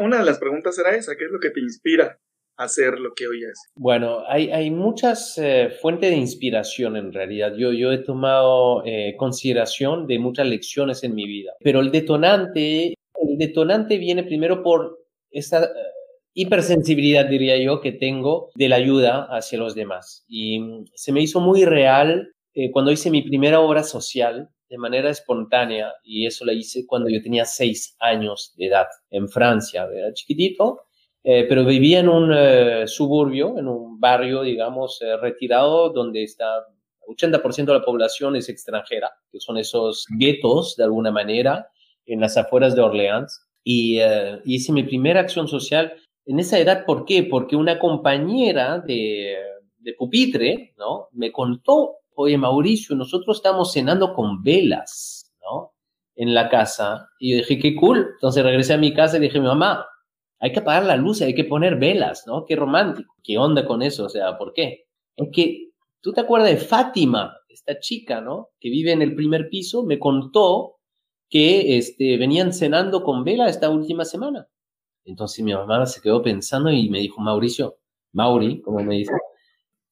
Una de las preguntas era esa, ¿qué es lo que te inspira a hacer lo que hoy haces? Bueno, hay, hay muchas eh, fuentes de inspiración en realidad. Yo, yo he tomado eh, consideración de muchas lecciones en mi vida, pero el detonante, el detonante viene primero por esa eh, hipersensibilidad, diría yo, que tengo de la ayuda hacia los demás. Y mm, se me hizo muy real cuando hice mi primera obra social de manera espontánea y eso la hice cuando yo tenía seis años de edad en Francia, era chiquitito, eh, pero vivía en un eh, suburbio, en un barrio, digamos, eh, retirado donde está 80% de la población es extranjera, que son esos guetos de alguna manera en las afueras de Orleans. Y, y hice mi primera acción social en esa edad, ¿por qué? Porque una compañera de, de pupitre, ¿no? Me contó oye Mauricio, nosotros estamos cenando con velas, ¿no? En la casa. Y yo dije, qué cool. Entonces regresé a mi casa y dije, mamá, hay que apagar la luz, hay que poner velas, ¿no? Qué romántico. ¿Qué onda con eso? O sea, ¿por qué? Es que tú te acuerdas de Fátima, esta chica, ¿no? Que vive en el primer piso, me contó que este, venían cenando con vela esta última semana. Entonces mi mamá se quedó pensando y me dijo, Mauricio, Mauri, como me dice,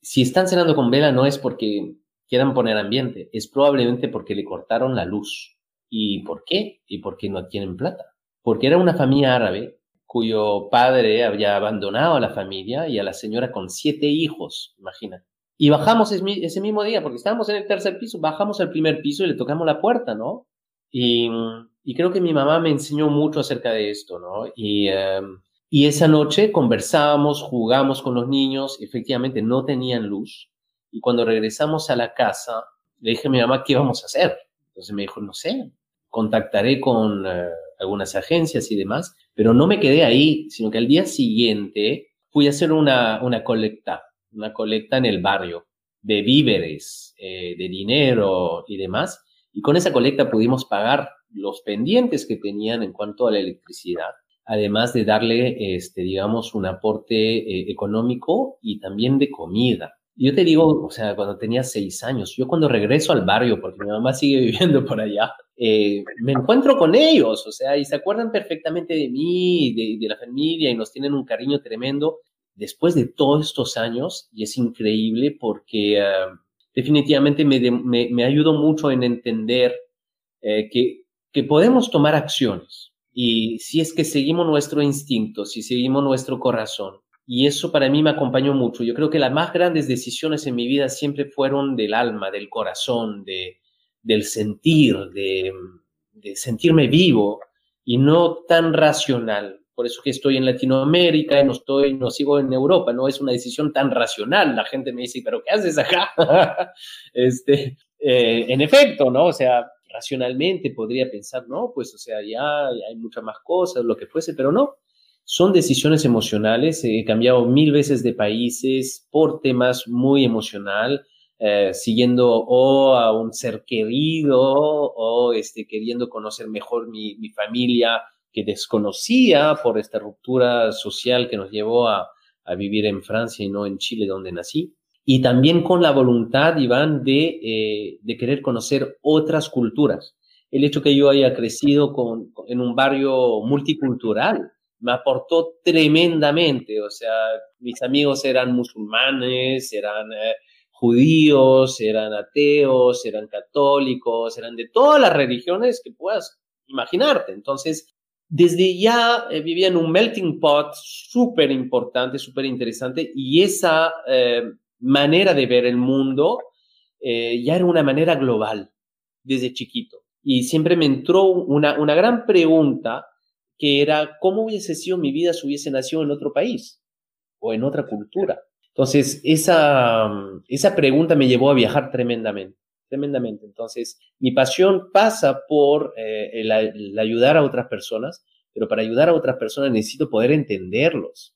si están cenando con vela no es porque quieran poner ambiente, es probablemente porque le cortaron la luz. ¿Y por qué? Y porque no tienen plata. Porque era una familia árabe cuyo padre había abandonado a la familia y a la señora con siete hijos, imagina. Y bajamos ese mismo día, porque estábamos en el tercer piso, bajamos al primer piso y le tocamos la puerta, ¿no? Y, creo que mi mamá me enseñó mucho acerca de esto, ¿no? Y, em, esa noche conversábamos, jugamos con los niños, efectivamente no tenían luz, y cuando regresamos a la casa, le dije a mi mamá qué íbamos a hacer. Entonces me dijo, no sé, contactaré con eh, algunas agencias y demás, pero no me quedé ahí, sino que al día siguiente fui a hacer una, una colecta, una colecta en el barrio de víveres, eh, de dinero y demás. Y con esa colecta pudimos pagar los pendientes que tenían en cuanto a la electricidad, además de darle, este, digamos, un aporte eh, económico y también de comida. Yo te digo, o sea, cuando tenía seis años, yo cuando regreso al barrio, porque mi mamá sigue viviendo por allá, eh, me encuentro con ellos, o sea, y se acuerdan perfectamente de mí, de, de la familia, y nos tienen un cariño tremendo después de todos estos años, y es increíble porque uh, definitivamente me, me, me, ayudó mucho en entender eh, que, que podemos tomar acciones. Y si es que seguimos nuestro instinto, si seguimos nuestro corazón, y eso para mí me acompañó mucho. Yo creo que las más grandes decisiones en mi vida siempre fueron del alma, del corazón, de, del sentir, de, de sentirme vivo y no tan racional. Por eso que estoy en Latinoamérica y no estoy, no sigo en Europa, no es una decisión tan racional. La gente me dice, pero ¿qué haces acá? este, eh, en efecto, ¿no? O sea, racionalmente podría pensar, no, pues, o sea, ya hay muchas más cosas, lo que fuese, pero no son decisiones emocionales. He cambiado mil veces de países por temas muy emocional, eh, siguiendo o a un ser querido o este, queriendo conocer mejor mi, mi, familia que desconocía por esta ruptura social que nos llevó a, a, vivir en Francia y no en Chile donde nací. Y también con la voluntad, Iván, de, eh, de querer conocer otras culturas. El hecho que yo haya crecido con, en un barrio multicultural, me aportó tremendamente. O sea, mis amigos eran musulmanes, eran eh, judíos, eran ateos, eran católicos, eran de todas las religiones que puedas imaginarte. Entonces, desde ya eh, vivía en un melting pot súper importante, súper interesante, y esa eh, manera de ver el mundo eh, ya era una manera global desde chiquito. Y siempre me entró una, una gran pregunta que era cómo hubiese sido mi vida si hubiese nacido en otro país o en otra cultura. Entonces, esa, esa pregunta me llevó a viajar tremendamente, tremendamente. Entonces, mi pasión pasa por eh, ayudar a otras personas, pero para ayudar a otras personas necesito poder entenderlos.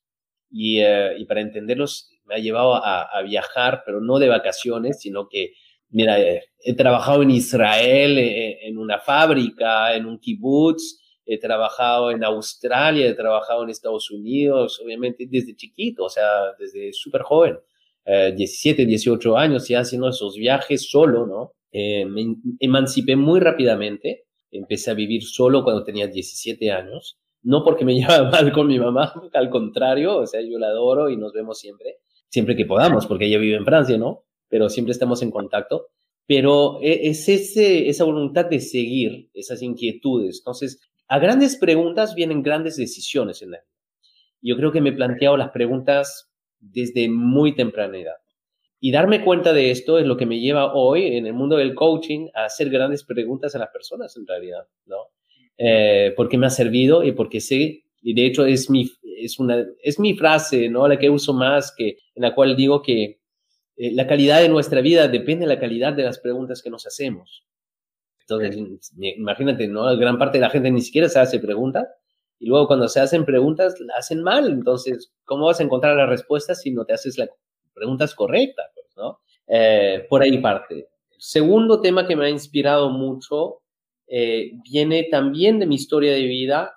Y, eh, para entenderlos me ha llevado a, viajar, pero no de vacaciones, sino que, mira, eh, he trabajado en Israel, en una fábrica, en un kibutz, he trabajado en Australia, he trabajado en Estados Unidos, obviamente desde chiquito, o sea, desde súper joven, 17, 18 años, ya haciendo esos viajes solo, ¿no? Eh, me emancipé muy rápidamente, empecé a vivir solo cuando tenía 17 años, no porque me llevaba mal con mi mamá, al contrario, o sea, yo la adoro y nos vemos siempre, siempre que podamos, porque ella vive en Francia, ¿no? Pero siempre estamos en contacto. Pero e, es ese, esa voluntad de seguir esas inquietudes. Entonces, a grandes preguntas vienen grandes decisiones en la vida. Yo creo que me he planteado las preguntas desde muy temprana edad. Y darme cuenta de esto es lo que me lleva hoy en el mundo del coaching a hacer grandes preguntas a las personas en realidad, ¿no? Eh, porque me ha servido y porque sé, y de hecho es mi, es una, es mi frase, ¿no? La que uso más, que, en la cual digo que eh, la calidad de nuestra vida depende de la calidad de las preguntas que nos hacemos. Entonces, imagínate, ¿no? Gran parte de la gente ni siquiera se hace preguntas y luego cuando se hacen preguntas, la hacen mal. Entonces, ¿cómo vas a encontrar las respuestas si no te haces las preguntas correctas? Pues. Eh, por ahí parte. segundo tema que me ha inspirado mucho eh, viene también de mi historia de vida,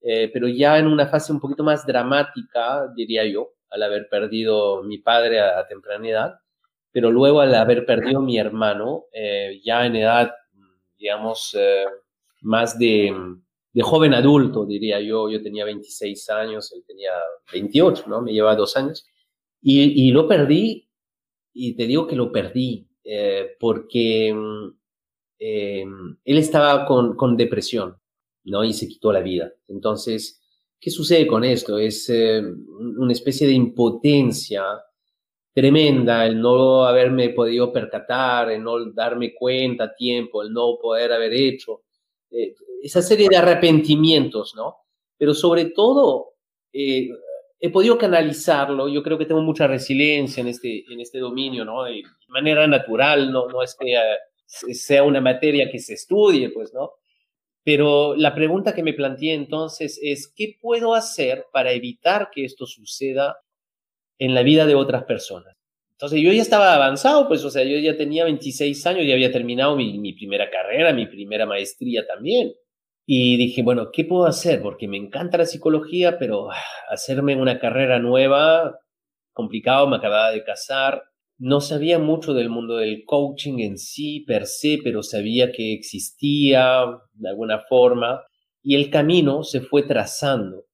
eh, pero ya en una fase un poquito más dramática, diría yo, al haber perdido mi padre a, temprana edad, pero luego al haber perdido mi hermano, ya en edad, digamos, más de de joven adulto, diría yo. Yo tenía 26 años, él tenía 28, ¿no? Me lleva dos años. Y, lo perdí, y te digo que lo perdí, eh, porque mm, eh, él estaba con, con, depresión, ¿no? Y se quitó la vida. Entonces, ¿qué sucede con esto? Es eh, una especie de impotencia tremenda el no haberme podido percatar, el no darme cuenta a tiempo, el no poder haber hecho eh, esa serie de arrepentimientos, ¿no? Pero sobre todo, eh, he podido canalizarlo, yo creo que tengo mucha resiliencia en este, en este dominio, ¿no? De manera natural, no, no es que eh, sea una materia que se estudie, pues, ¿no? Pero la pregunta que me planteé entonces es, ¿qué puedo hacer para evitar que esto suceda en la vida de otras personas? Entonces yo ya estaba avanzado, pues, o sea, yo ya tenía 26 años, ya había terminado mi, primera carrera, mi primera maestría también. Y dije, bueno, ¿qué puedo hacer? Porque me encanta la psicología, pero ah, hacerme una carrera nueva, complicado, me acababa de casar. No sabía mucho del mundo del coaching en sí, per se, pero sabía que existía de alguna forma. Y el camino se fue trazando.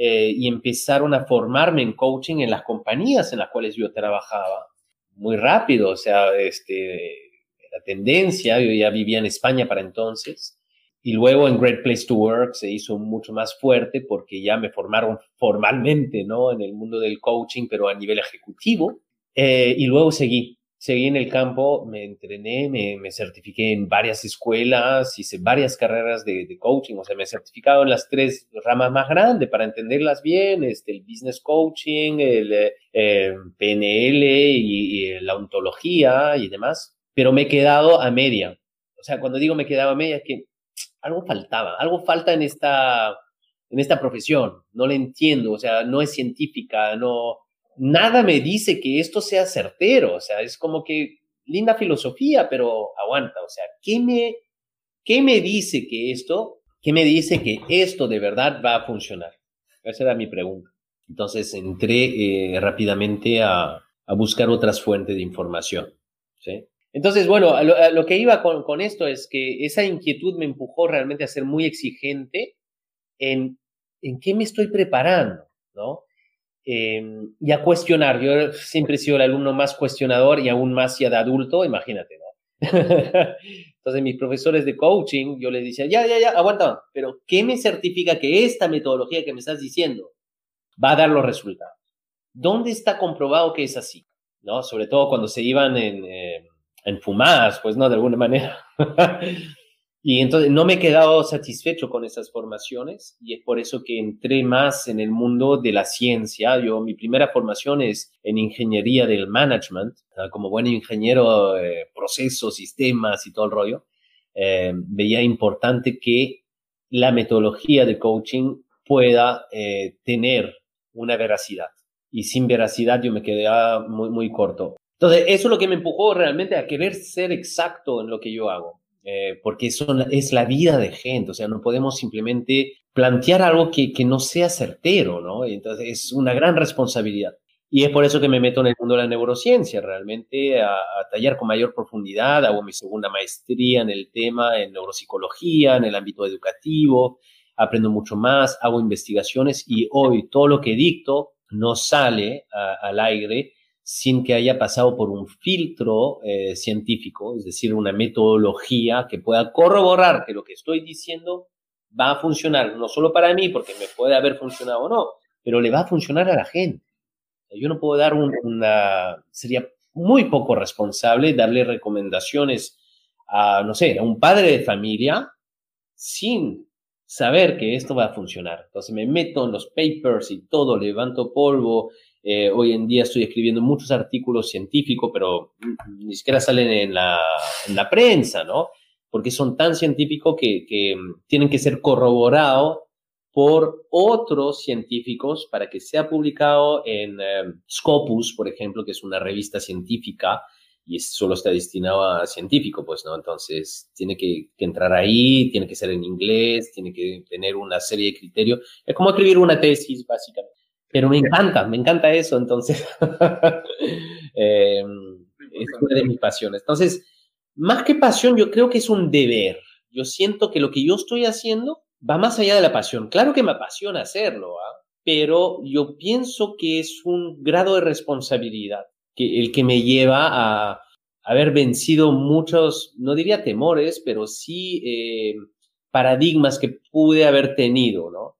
Eh, y empezaron a formarme en coaching en las compañías en las cuales yo trabajaba. Muy rápido, o sea, este, la tendencia, yo ya vivía en España para entonces, y luego en Great Place to Work se hizo mucho más fuerte porque ya me formaron formalmente, ¿no? En el mundo del coaching, pero a nivel ejecutivo, eh, y luego seguí seguí en el campo, me entrené, me, certifiqué en varias escuelas, hice varias carreras de, coaching, o sea, me he certificado en las tres ramas más grandes para entenderlas bien, este, el business coaching, el eh, PNL y, la ontología y demás, pero me he quedado a media. O sea, cuando digo me he quedado a media es que algo faltaba, algo falta en esta, en esta profesión, no la entiendo, o sea, no es científica, no, nada me dice que esto sea certero, o sea, es como que linda filosofía, pero aguanta, o sea, ¿qué me, qué me dice que esto, qué me dice que esto de verdad va a funcionar? Esa era mi pregunta. Entonces entré eh, rápidamente a, buscar otras fuentes de información. Entonces, bueno, lo, que iba con, con, esto es que esa inquietud me empujó realmente a ser muy exigente en, en qué me estoy preparando, ¿no? Em, y a cuestionar. Yo siempre he sido el alumno más cuestionador y aún más ya de adulto, imagínate, ¿no? Entonces, mis profesores de coaching, yo les decía, ya, ya, ya, aguanta, pero ¿qué me certifica que esta metodología que me estás diciendo va a dar los resultados? ¿Dónde está comprobado que es así? ¿No? Sobre todo cuando se iban en, eh, en fumadas, pues, ¿no? De alguna manera. Y entonces no me he quedado satisfecho con esas formaciones y es por eso que entré más en el mundo de la ciencia. Yo, mi primera formación es en ingeniería del management, como buen ingeniero, eh, procesos, sistemas y todo el rollo. Eh, veía importante que la metodología de coaching pueda eh, tener una veracidad. Y sin veracidad yo me quedé muy, muy corto. Entonces, eso es lo que me empujó realmente a querer ser exacto en lo que yo hago. Eh, porque son, es la vida de gente, o sea, no podemos simplemente plantear algo que, no sea certero, ¿no? Entonces es una gran responsabilidad. Y es por eso que me meto en el mundo de la neurociencia, realmente a, a, tallar con mayor profundidad. Hago mi segunda maestría en el tema, en neuropsicología, en el ámbito educativo. Aprendo mucho más, hago investigaciones y hoy todo lo que dicto no sale al aire sin que haya pasado por un filtro eh, científico, es decir, una metodología que pueda corroborar que lo que estoy diciendo va a funcionar, no solo para mí, porque me puede haber funcionado o no, pero le va a funcionar a la gente. Yo no puedo dar una, sería muy poco responsable darle recomendaciones a, no sé, a un padre de familia sin saber que esto va a funcionar. Entonces me meto en los papers y todo, levanto polvo. Eh, hoy en día estoy escribiendo muchos artículos científicos, pero ni siquiera salen en la, en la prensa, ¿no? Porque son tan científicos que, que tienen que ser corroborados por otros científicos para que sea publicado en eh, Scopus, por ejemplo, que es una revista científica y solo está destinado a científico, pues, ¿no? Entonces, tiene que, entrar ahí, tiene que ser en inglés, tiene que tener una serie de criterios. Es como escribir una tesis, básicamente. Pero me encanta, me encanta eso, entonces. eh, es una de mis pasiones. Entonces, más que pasión, yo creo que es un deber. Yo siento que lo que yo estoy haciendo va más allá de la pasión. Claro que me apasiona hacerlo, ¿ah? pero yo pienso que es un grado de responsabilidad el que me lleva a haber vencido muchos, no diría temores, pero sí eh, paradigmas que pude haber tenido, ¿no?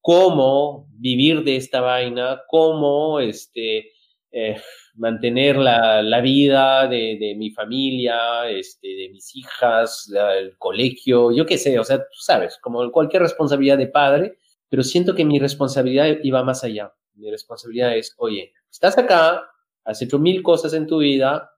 Cómo vivir de esta vaina, cómo este, eh, mantener la, la vida de, de, mi familia, este, de mis hijas, el colegio, yo qué sé, o sea, tú sabes, como cualquier responsabilidad de padre, pero siento que mi responsabilidad iba más allá. Mi responsabilidad es, oye, estás acá, has hecho mil cosas en tu vida,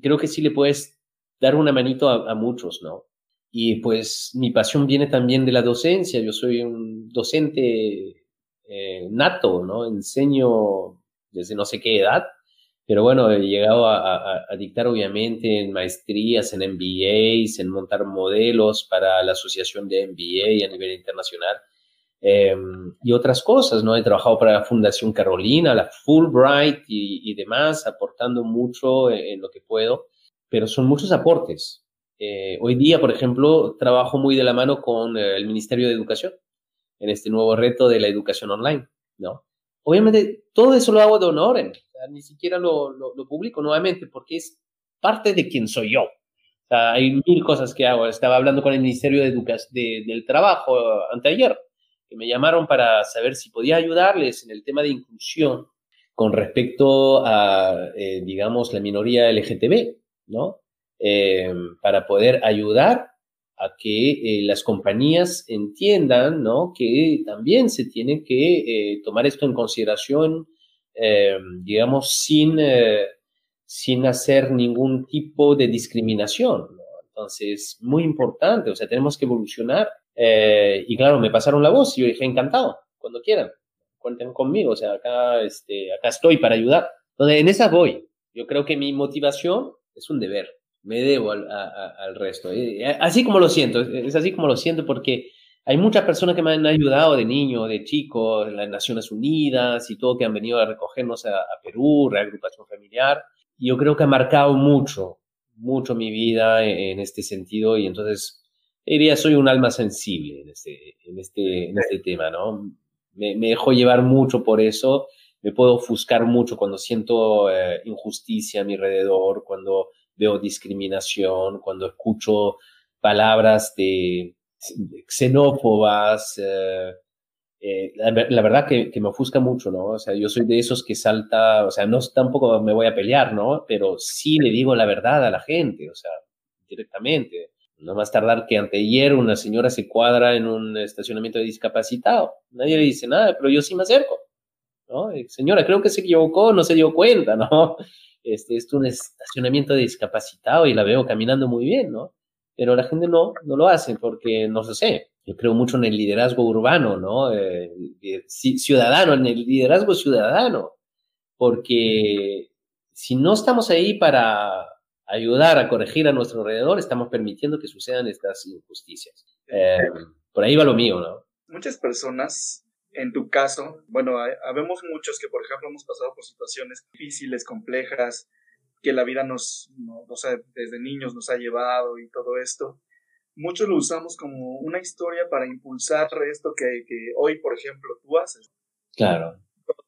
creo que sí le puedes dar una manito a, muchos, ¿no? Y pues mi pasión viene también de la docencia, yo soy un docente eh, nato, ¿no? Enseño desde no sé qué edad, pero bueno, he llegado a, a, dictar obviamente en maestrías, en MBAs, en montar modelos para la asociación de MBA a nivel internacional. Em, y otras cosas, ¿no? He trabajado para la Fundación Carolina, la Fulbright y, demás, aportando mucho en, lo que puedo, pero son muchos aportes. Eh, hoy día, por ejemplo, trabajo muy de la mano con eh, el Ministerio de Educación en este nuevo reto de la educación online, ¿no? Obviamente, todo eso lo hago de honor, ni siquiera lo, lo, lo, publico nuevamente porque es parte de quien soy yo. O sea, hay mil cosas que hago. Estaba hablando con el Ministerio de Educación del Trabajo anteayer me llamaron para saber si podía ayudarles en el tema de inclusión con respecto a, eh, digamos, la minoría LGTB, ¿no? Eh, para poder ayudar a que eh, las compañías entiendan, ¿no? Que también se tiene que tomar esto en consideración, digamos, sin, sin hacer ningún tipo de discriminación, ¿no? Entonces, muy importante, o sea, tenemos que evolucionar eh, y claro, me pasaron la voz y yo dije, encantado, cuando quieran, cuenten conmigo, o sea, acá, este, acá estoy para ayudar. Entonces, en esa voy. Yo creo que mi motivación es un deber, me debo al, al resto. Así como lo siento, es así como lo siento porque hay muchas personas que me han ayudado de niño, de chico, en las Naciones Unidas y todo, que han venido a recogernos a, a Perú, reagrupación familiar. Y yo creo que ha marcado mucho, mucho mi vida en este sentido y entonces diría, soy un alma sensible en este, en este, en este tema, ¿no? Me, me, dejo llevar mucho por eso, me puedo ofuscar mucho cuando siento eh, injusticia a mi alrededor, cuando veo discriminación, cuando escucho palabras de, xenófobas. Eh, eh, la, verdad que, que, me ofusca mucho, ¿no? O sea, yo soy de esos que salta, o sea, no tampoco me voy a pelear, ¿no? Pero sí le digo la verdad a la gente, o sea, directamente. No más tardar que anteayer una señora se cuadra en un estacionamiento de discapacitado. Nadie le dice nada, pero yo sí me acerco. ¿no? Señora, creo que se equivocó, no se dio cuenta, ¿no? Este es un estacionamiento de discapacitado y la veo caminando muy bien, ¿no? Pero la gente no, no lo hace porque, no sé, yo creo mucho en el liderazgo urbano, ¿no? Eh, ciudadano, en el liderazgo ciudadano. Porque si no estamos ahí para ayudar a corregir a nuestro alrededor, estamos permitiendo que sucedan estas injusticias. Eh, por ahí va lo mío, ¿no? Muchas personas, en tu caso, bueno, habemos muchos que, por ejemplo, hemos pasado por situaciones difíciles, complejas, que la vida nos, o sea, desde niños nos ha llevado y todo esto. Muchos lo usamos como una historia para impulsar esto que, que hoy, por ejemplo, tú haces. Claro.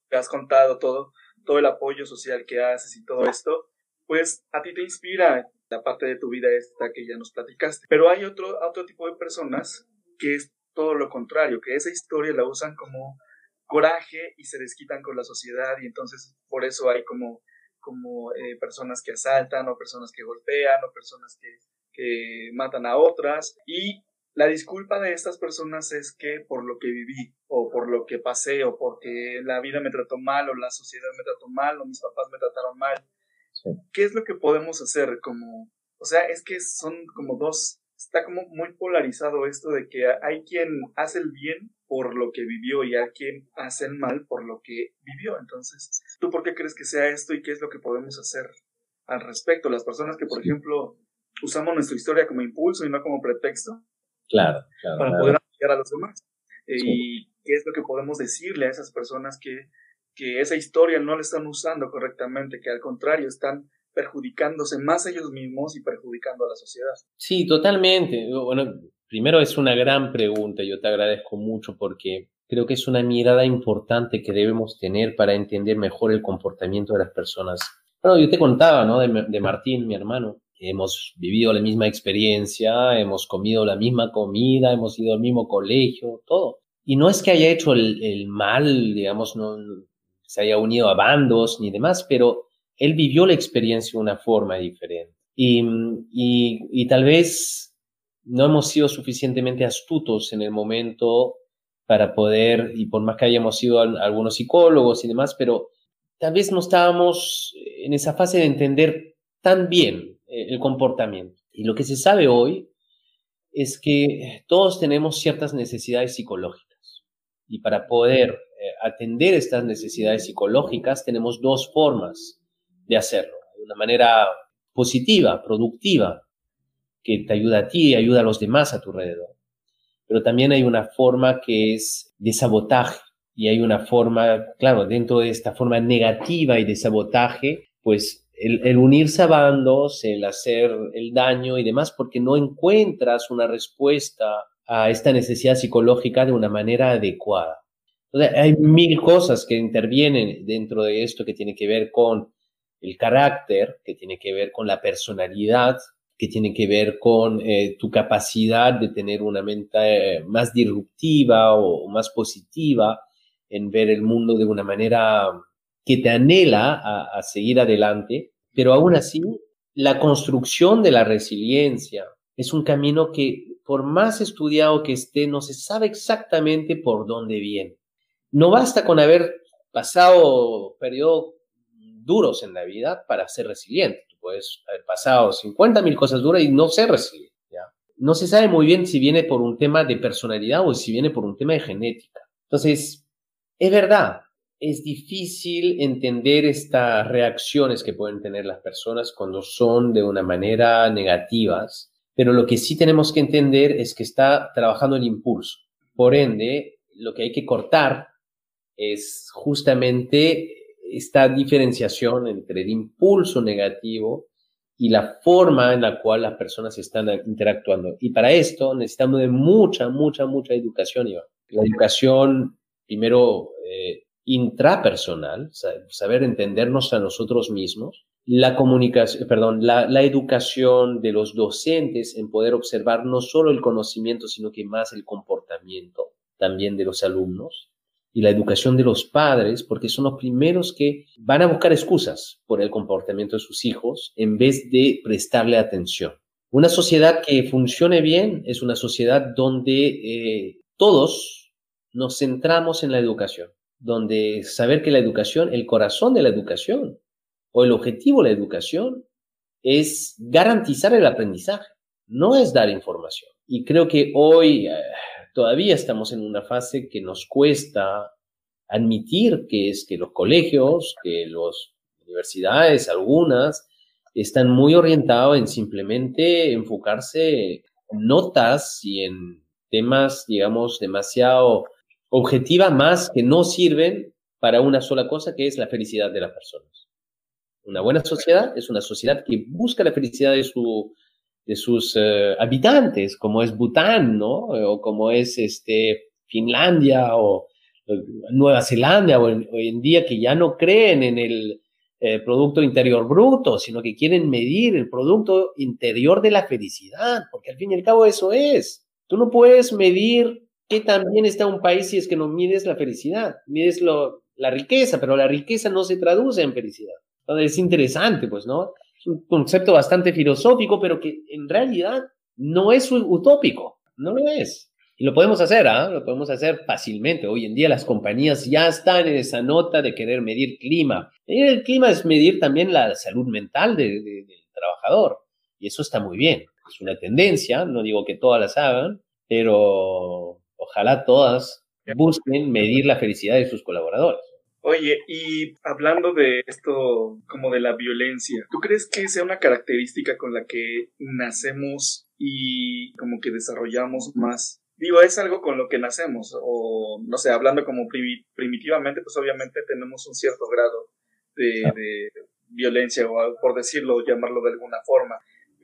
Te has contado todo, todo el apoyo social que haces y todo esto, pues a ti te inspira la parte de tu vida esta que ya nos platicaste. Pero hay otro, otro tipo de personas que es todo lo contrario, que esa historia la usan como coraje y se desquitan con la sociedad y entonces por eso hay como como eh, personas que asaltan o personas que golpean o personas que, que matan a otras. Y la disculpa de estas personas es que por lo que viví o por lo que pasé o porque la vida me trató mal o la sociedad me trató mal o mis papás me trataron mal. ¿Qué es lo que podemos hacer como, o sea, es que son como dos, está como muy polarizado esto de que hay quien hace el bien por lo que vivió y hay quien hace el mal por lo que vivió. Entonces, ¿tú por qué crees que sea esto y qué es lo que podemos hacer al respecto? Las personas que, por ejemplo, usamos nuestra historia como impulso y no como pretexto. Claro, Para poder apoyar a los demás. Y qué es lo que podemos decirle a esas personas que, que esa historia no la están usando correctamente, que al contrario están perjudicándose más ellos mismos y perjudicando a la sociedad. Sí, totalmente. Bueno, primero es una gran pregunta, yo te agradezco mucho porque creo que es una mirada importante que debemos tener para entender mejor el comportamiento de las personas. Bueno, yo te contaba, ¿no? De, Martín, mi hermano. Hemos vivido la misma experiencia, hemos comido la misma comida, hemos ido al mismo colegio, todo. Y no es que haya hecho el, mal, digamos, no se haya unido a bandos ni demás, pero él vivió la experiencia de una forma diferente. Y, tal vez no hemos sido suficientemente astutos en el momento para poder, y por más que hayamos sido algunos psicólogos y demás, pero tal vez no estábamos en esa fase de entender tan bien eh, el comportamiento. Y lo que se sabe hoy es que todos tenemos ciertas necesidades psicológicas. Y para poder atender estas necesidades psicológicas tenemos dos formas de hacerlo. Una manera positiva, productiva, que te ayuda a ti y ayuda a los demás a tu alrededor. Pero también hay una forma que es de sabotaje y hay una forma, claro, dentro de esta forma negativa y de sabotaje, pues el, el, unirse a bandos, el hacer el daño y demás, porque no encuentras una respuesta a esta necesidad psicológica de una manera adecuada. Hay mil cosas que intervienen dentro de esto que tiene que ver con el carácter, que tiene que ver con la personalidad, que tiene que ver con eh, tu capacidad de tener una mente eh, más disruptiva o, más positiva en ver el mundo de una manera que te anhela a, a seguir adelante, pero aún así la construcción de la resiliencia es un camino que por más estudiado que esté, no se sabe exactamente por dónde viene. No basta con haber pasado periodo duros en la vida para ser resiliente. Tú puedes haber pasado 50 mil cosas duras y no ser resiliente. No se sabe muy bien si viene por un tema de personalidad o si viene por un tema de genética. Entonces, es verdad, es difícil entender estas reacciones que pueden tener las personas cuando son de una manera negativas, pero lo que sí tenemos que entender es que está trabajando el impulso. Por ende, lo que hay que cortar es justamente esta diferenciación entre el impulso negativo y la forma en la cual las personas están interactuando. Y para esto necesitamos de mucha, mucha, mucha educación, Iván. La educación, primero, eh, intrapersonal, saber entendernos a nosotros mismos, la comunicación, perdón, la, la, educación de los docentes en poder observar no solo el conocimiento, sino que más el comportamiento también de los alumnos, y la educación de los padres, porque son los primeros que van a buscar excusas por el comportamiento de sus hijos en vez de prestarle atención. Una sociedad que funcione bien es una sociedad donde eh, todos nos centramos en la educación, donde saber que la educación, el corazón de la educación o el objetivo de la educación es garantizar el aprendizaje, no es dar información. Y creo que hoy... Todavía estamos en una fase que nos cuesta admitir que es que los colegios, que las universidades, algunas, están muy orientados en simplemente enfocarse en notas y en temas, digamos, demasiado objetiva más que no sirven para una sola cosa, que es la felicidad de las personas. Una buena sociedad es una sociedad que busca la felicidad de, su, de sus eh, habitantes, como es Bután, ¿no? O como es este, Finlandia o eh, Nueva Zelanda, o hoy en día que ya no creen en el eh, Producto Interior Bruto, sino que quieren medir el Producto Interior de la felicidad, porque al fin y al cabo eso es. Tú no puedes medir qué también está un país si es que no mides la felicidad, mides lo, la riqueza, pero la riqueza no se traduce en felicidad. Entonces es interesante, pues, ¿no? Un concepto bastante filosófico, pero que en realidad no es utópico, no lo es. Y lo podemos hacer, ¿ah? Lo podemos hacer fácilmente. Hoy en día las compañías ya están en esa nota de querer medir clima. Medir el clima es medir también la salud mental del trabajador. Y eso está muy bien. Es una tendencia, no digo que todas las hagan, pero ojalá todas busquen medir la felicidad de sus colaboradores. Oye, y hablando de esto como de la violencia, ¿tú crees que sea una característica con la que nacemos y como que desarrollamos más? Digo, es algo con lo que nacemos, o no sé, hablando como primitivamente, pues obviamente tenemos un cierto grado de, de violencia, o por decirlo, llamarlo de alguna forma.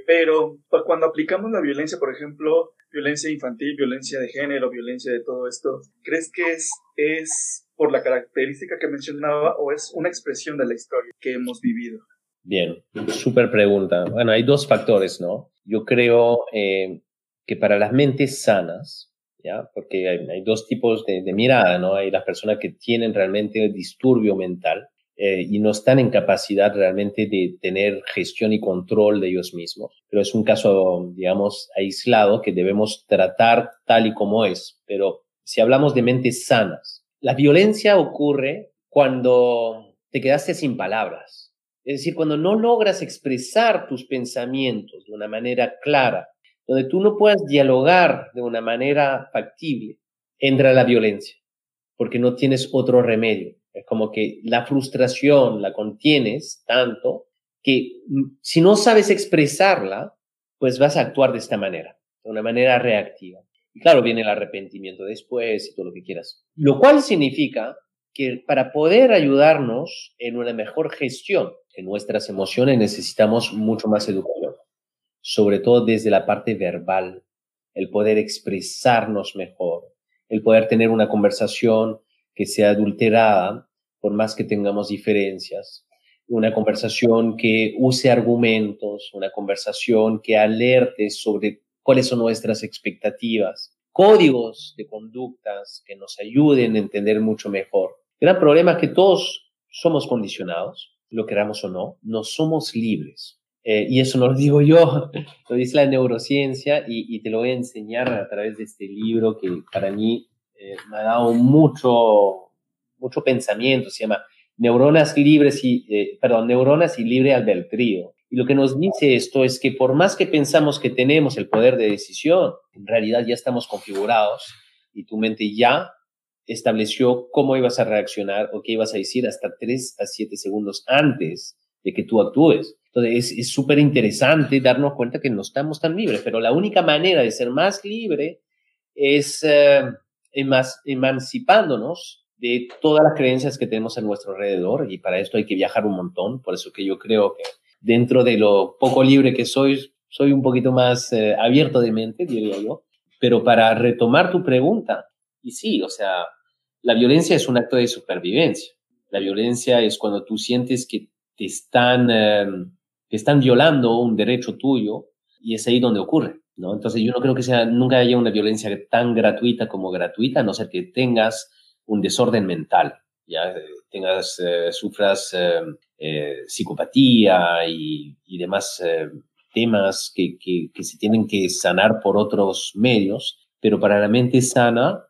Pero pues, cuando aplicamos la violencia, por ejemplo, violencia infantil, violencia de género, violencia de todo esto, ¿crees que es, es por la característica que mencionaba o es una expresión de la historia que hemos vivido? Bien, súper pregunta. Bueno, hay dos factores, ¿no? Yo creo eh, que para las mentes sanas, ¿ya? Porque hay, dos tipos de, de, mirada, ¿no? Hay las personas que tienen realmente disturbio mental eh, y no están en capacidad realmente de tener gestión y control de ellos mismos. Pero es un caso, digamos, aislado que debemos tratar tal y como es. Pero si hablamos de mentes sanas, la violencia ocurre cuando te quedaste sin palabras. Es decir, cuando no logras expresar tus pensamientos de una manera clara, donde tú no puedas dialogar de una manera factible, entra la violencia, porque no tienes otro remedio. Es como que la frustración la contienes tanto que mm, si no sabes expresarla, pues vas a actuar de esta manera, de una manera reactiva. Claro, viene el arrepentimiento después y todo lo que quieras. Lo cual significa que para poder ayudarnos en una mejor gestión de nuestras emociones necesitamos mucho más educación, sobre todo desde la parte verbal, el poder expresarnos mejor, el poder tener una conversación que sea adulterada, por más que tengamos diferencias. Una conversación que use argumentos, una conversación que alerte sobre cuáles son nuestras expectativas, códigos de conductas que nos ayuden a entender mucho mejor. El gran problema es que todos somos condicionados, lo queramos o no, no somos libres. Eh, y eso no lo digo yo, lo dice la neurociencia y, te lo voy a enseñar a través de este libro que para mí eh, me ha dado mucho, mucho pensamiento, se llama Neuronas Libres y, eh, perdón, Neuronas y Libre Albedrío. Y lo que nos dice esto es que por más que pensamos que tenemos el poder de decisión, en realidad ya estamos configurados y tu mente ya estableció cómo ibas a reaccionar o qué ibas a decir hasta 3 a 7 segundos antes de que tú actúes. Entonces es súper interesante darnos cuenta que no estamos tan libres, pero la única manera de ser más libre es eh, emancipándonos de todas las creencias que tenemos a nuestro alrededor y para esto hay que viajar un montón, por eso que yo creo que dentro de lo poco libre que soy, soy un poquito más eh, abierto de mente, diría yo, pero para retomar tu pregunta, y sí, o sea, la violencia es un acto de supervivencia. La violencia es cuando tú sientes que te están, eh, están violando un derecho tuyo y es ahí donde ocurre. Entonces yo no creo que sea, nunca haya una violencia tan gratuita como gratuita, a no ser que tengas un desorden mental, ya tengas, eh, sufras eh, eh, psicopatía y, demás temas que, que, que, se tienen que sanar por otros medios, pero para la mente sana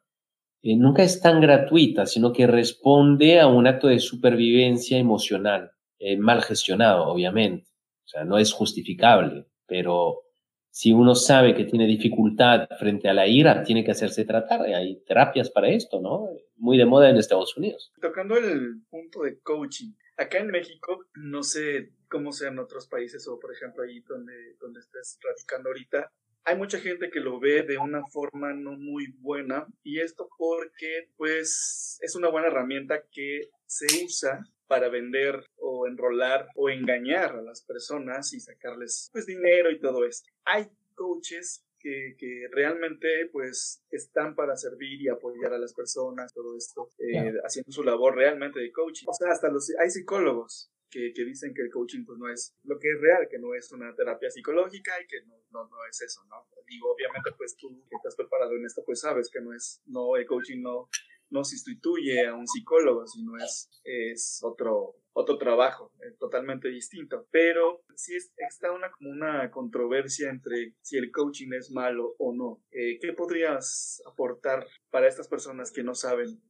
nunca es tan gratuita, sino que responde a un acto de supervivencia emocional, mal gestionado, obviamente. O sea, no es justificable, pero si uno sabe que tiene dificultad frente a la ira, tiene que hacerse tratar. Hay terapias para esto, ¿no? Muy de moda en Estados Unidos. Tocando el punto de coaching, acá en México, no sé cómo sea en otros países o, por ejemplo, ahí donde, donde estés radicando ahorita, hay mucha gente que lo ve de una forma no muy buena y esto porque pues es una buena herramienta que se usa para vender o enrolar o engañar a las personas y sacarles pues dinero y todo esto. Hay coaches que, que, realmente pues están para servir y apoyar a las personas, todo esto, eh, haciendo su labor realmente de coaching. O sea, hasta los, hay psicólogos que, que, dicen que el coaching pues no es lo que es real, que no es una terapia psicológica y que no, no, no es eso, ¿no? Digo, obviamente pues tú que estás preparado en esto pues sabes que no es, no, el coaching no, no sustituye a un psicólogo, sino es, es otro, otro trabajo eh, totalmente distinto. Pero sí está una, como una controversia entre si el coaching es malo o no. Eh, ¿Qué podrías aportar para estas personas que no saben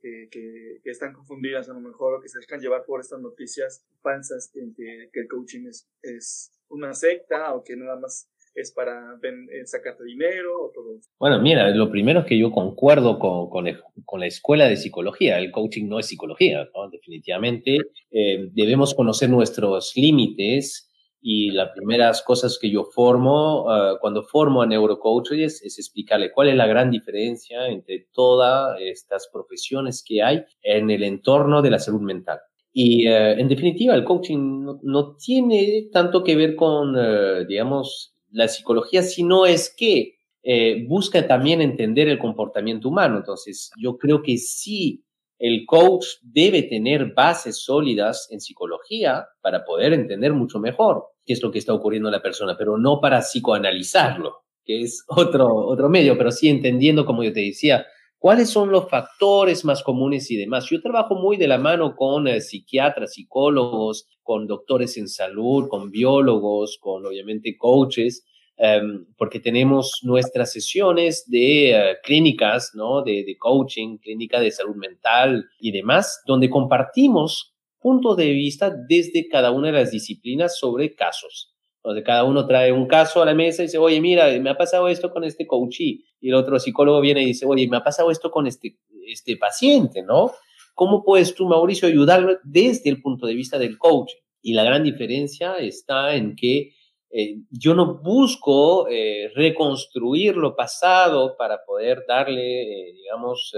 que, que, están confundidas a lo mejor o que se dejan llevar por estas noticias falsas que, que el coaching es, es una secta o que nada más es para eh, sacarte dinero o todo Bueno, mira, lo primero es que yo concuerdo con, con, con la escuela de psicología. El coaching no es psicología, ¿no? Definitivamente eh, debemos conocer nuestros límites y las primeras cosas que yo formo, uh, cuando formo a neurocoaches, es explicarle cuál es la gran diferencia entre todas estas profesiones que hay en el entorno de la salud mental. Y uh, en definitiva, el coaching no, no, tiene tanto que ver con, uh, digamos, la psicología, sino es que eh, busca también entender el comportamiento humano. Entonces, yo creo que sí el coach debe tener bases sólidas en psicología para poder entender mucho mejor qué es lo que está ocurriendo en la persona, pero no para psicoanalizarlo, que es otro, otro medio, pero sí entendiendo, como yo te decía, cuáles son los factores más comunes y demás. Yo trabajo muy de la mano con eh, psiquiatras, psicólogos, con doctores en salud, con biólogos, con obviamente coaches, Em, porque tenemos nuestras sesiones de eh, clínicas, ¿no? De, de, coaching, clínica de salud mental y demás, donde compartimos puntos de vista desde cada una de las disciplinas sobre casos. Donde cada uno trae un caso a la mesa y dice, oye, mira, me ha pasado esto con este coachee. Y el otro psicólogo viene y dice, oye, me ha pasado esto con este, este paciente, ¿no? ¿Cómo puedes tú, Mauricio, ayudarlo desde el punto de vista del coaching? Y la gran diferencia está en que eh, yo no busco eh, reconstruir lo pasado para poder darle, eh, digamos,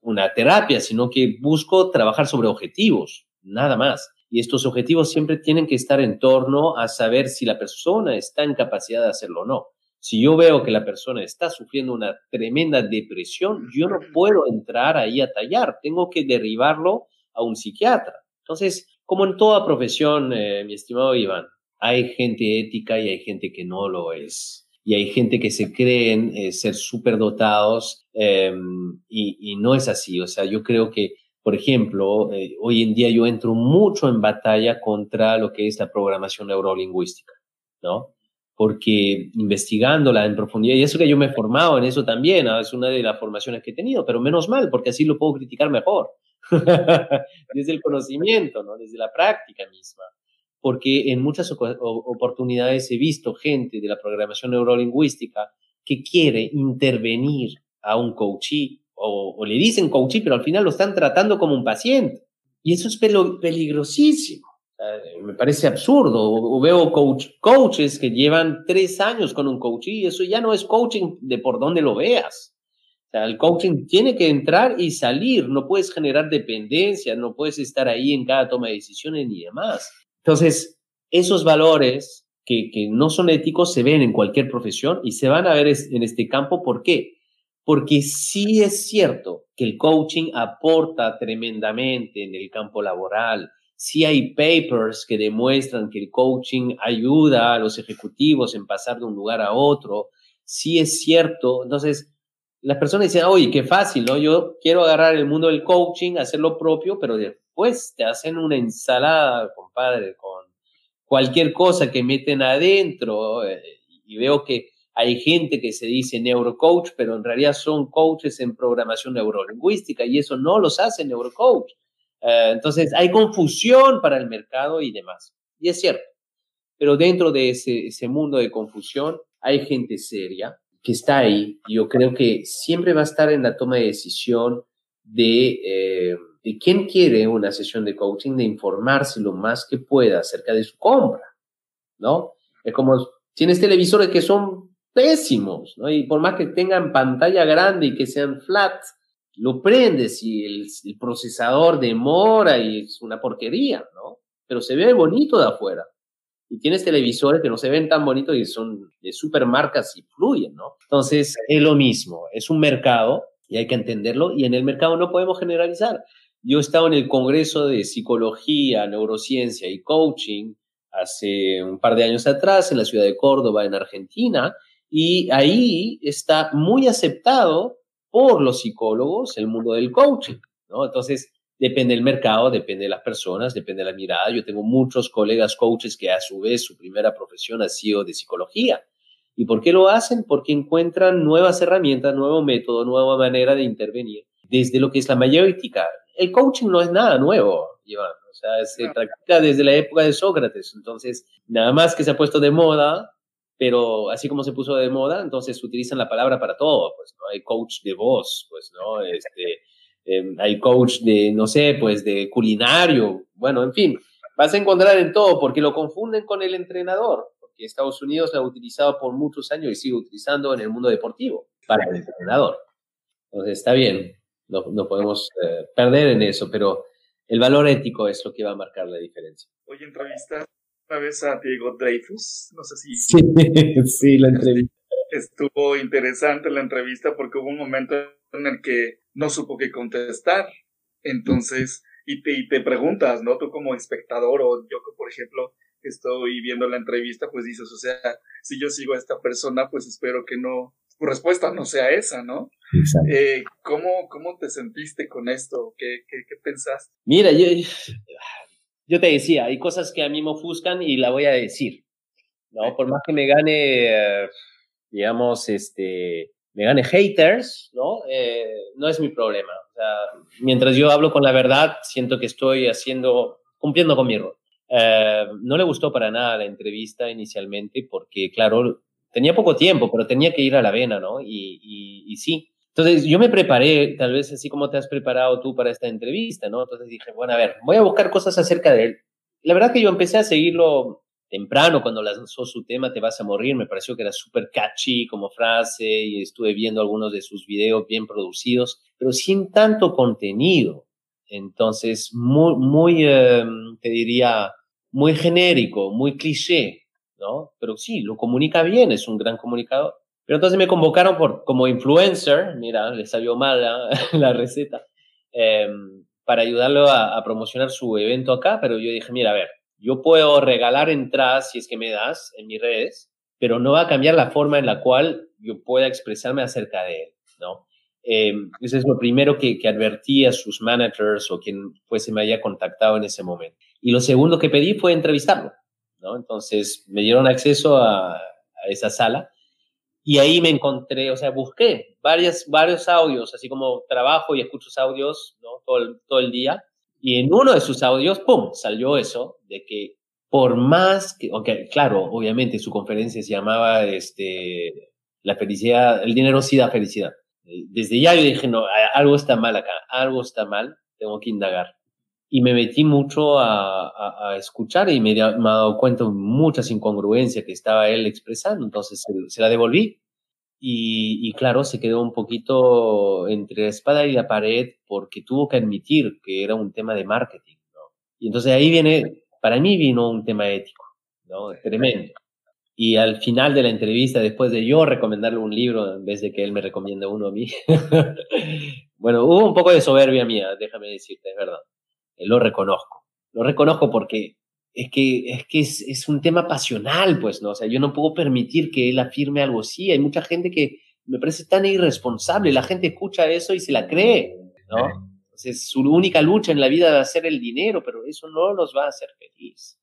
una terapia, sino que busco trabajar sobre objetivos, nada más. Y estos objetivos siempre tienen que estar en torno a saber si la persona está en capacidad de hacerlo o no. Si yo veo que la persona está sufriendo una tremenda depresión, yo no puedo entrar ahí a tallar, tengo que derribarlo a un psiquiatra. Entonces, como en toda profesión, mi estimado Iván, hay gente ética y hay gente que no lo es. Y hay gente que se creen eh, ser superdotados em, y, y, no es así. O sea, yo creo que, por ejemplo, eh, hoy en día yo entro mucho en batalla contra lo que es la programación neurolingüística, ¿no? Porque investigándola en profundidad, y eso que yo me he formado en eso también, es una de las formaciones que he tenido, pero menos mal, porque así lo puedo criticar mejor. desde el conocimiento, ¿no? Desde la práctica misma porque en muchas oportunidades he visto gente de la programación neurolingüística que quiere intervenir a un coachee o, le dicen coachee, pero al final lo están tratando como un paciente. Y eso es peligrosísimo. me parece absurdo. O, veo coach, coaches que llevan tres años con un coachee y eso ya no es coaching de por donde lo veas. El coaching tiene que entrar y salir. No puedes generar dependencia, no puedes estar ahí en cada toma de decisiones ni demás. Entonces, esos valores que, que, no son éticos se ven en cualquier profesión y se van a ver en este campo. ¿Por qué? Porque sí es cierto que el coaching aporta tremendamente en el campo laboral. Sí hay papers que demuestran que el coaching ayuda a los ejecutivos en pasar de un lugar a otro. Sí es cierto. Entonces, las personas dicen, oye, qué fácil, ¿no? Yo quiero agarrar el mundo del coaching, hacer lo propio, pero después te hacen una ensalada, compadre, con cualquier cosa que meten adentro. Eh, y veo que hay gente que se dice neurocoach, pero en realidad son coaches en programación neurolingüística y eso no los hace neurocoach. Eh, entonces hay confusión para el mercado y demás. Y es cierto. Pero dentro de ese, ese mundo de confusión hay gente seria que está ahí. Yo creo que siempre va a estar en la toma de decisión de, eh, ¿quién quiere una sesión de coaching de informarse lo más que pueda acerca de su compra? ¿No? Es como, tienes televisores que son pésimos, ¿no? Y por más que tengan pantalla grande y que sean flat, lo prendes y el, procesador demora y es una porquería, ¿no? Pero se ve bonito de afuera y tienes televisores que no se ven tan bonitos y son de supermarcas y fluyen, ¿no? Entonces, es lo mismo, es un mercado y hay que entenderlo y en el mercado no podemos generalizar. Yo he estado en el Congreso de Psicología, Neurociencia y Coaching hace un par de años atrás en la ciudad de Córdoba, en Argentina, y ahí está muy aceptado por los psicólogos el mundo del coaching, ¿no? Entonces, Depende del mercado, depende de las personas, depende de la mirada. Yo tengo muchos colegas coaches que a su vez su primera profesión ha sido de psicología. ¿Y por qué lo hacen? Porque encuentran nuevas herramientas, nuevo método, nueva manera de intervenir desde lo que es la mayéutica. El coaching no es nada nuevo, Iván. O sea, se practica desde la época de Sócrates. Entonces, nada más que se ha puesto de moda, pero así como se puso de moda, entonces utilizan la palabra para todo. Pues, ¿no? Hay coach de voz, pues, ¿no? Este, Em, hay coach de, no sé, pues de culinario, bueno, en fin, vas a encontrar en todo porque lo confunden con el entrenador, porque Estados Unidos lo ha utilizado por muchos años y sigue utilizando en el mundo deportivo para el entrenador. Entonces está bien, no, podemos eh, perder en eso, pero el valor ético es lo que va a marcar la diferencia. Hoy entrevista una vez a Diego Dreyfus, no sé si... Sí, sí, la entrevista. Estuvo interesante la entrevista porque hubo un momento en el que no supo qué contestar. Entonces, y te, y te preguntas, ¿no? Tú como espectador o yo que, por ejemplo, estoy viendo la entrevista, pues dices, o sea, si yo sigo a esta persona, pues espero que no, tu respuesta no sea esa, ¿no? Eh, ¿cómo, ¿Cómo te sentiste con esto? ¿Qué, qué, qué pensaste? Mira, yo, yo te decía, hay cosas que a mí me ofuscan y la voy a decir, ¿no? Por más que me gane, digamos, este, me gane haters, ¿no? Eh, no es mi problema. O sea, mientras yo hablo con la verdad, siento que estoy haciendo, cumpliendo con mi rol. Eh, no le gustó para nada la entrevista inicialmente porque, claro, tenía poco tiempo, pero tenía que ir a la vena, ¿no? Y, y, y, sí. Entonces yo me preparé, tal vez así como te has preparado tú para esta entrevista, ¿no? Entonces dije, bueno, a ver, voy a buscar cosas acerca de él. La verdad que yo empecé a seguirlo temprano cuando lanzó su tema Te vas a morir, me pareció que era súper catchy como frase y estuve viendo algunos de sus videos bien producidos, pero sin tanto contenido. Entonces, muy, muy em, te diría, muy genérico, muy cliché, ¿no? Pero sí, lo comunica bien, es un gran comunicador. Pero entonces me convocaron por, como influencer, mira, le salió mal la, receta, em, para ayudarlo a, a promocionar su evento acá, pero yo dije, mira, a ver, yo puedo regalar entradas si es que me das en mis redes, pero no va a cambiar la forma en la cual yo pueda expresarme acerca de él, ¿no? Eh, eso es lo primero que, que, advertí a sus managers o quien fuese me haya contactado en ese momento. Y lo segundo que pedí fue entrevistarlo, ¿no? Entonces me dieron acceso a, a esa sala y ahí me encontré, o sea, busqué varias, varios audios, así como trabajo y escucho audios, ¿no? Todo el, todo el día y en uno de sus audios, ¡pum!, salió eso, de que por más que, okay, claro, obviamente su conferencia se llamaba este, La felicidad, el dinero sí da felicidad. Eh, desde ya yo dije, no, algo está mal acá, algo está mal, tengo que indagar. Y me metí mucho a, a, a escuchar y me, me, he dado cuenta de muchas incongruencias que estaba él expresando, entonces se, se la devolví y, claro, se quedó un poquito entre la espada y la pared porque tuvo que admitir que era un tema de marketing, ¿no? Y entonces ahí viene, para mí vino un tema ético, ¿no? Tremendo. Y al final de la entrevista, después de yo recomendarle un libro en vez de que él me recomienda uno a mí, bueno, hubo un poco de soberbia mía, déjame decirte, es verdad. Lo reconozco. Lo reconozco porque es que, es, que es, es, un tema pasional, pues, ¿no? O sea, yo no puedo permitir que él afirme algo así. Hay mucha gente que me parece tan irresponsable. La gente escucha eso y se la cree, ¿no? Entonces, su única lucha en la vida va a ser el dinero, pero eso no los va a hacer feliz.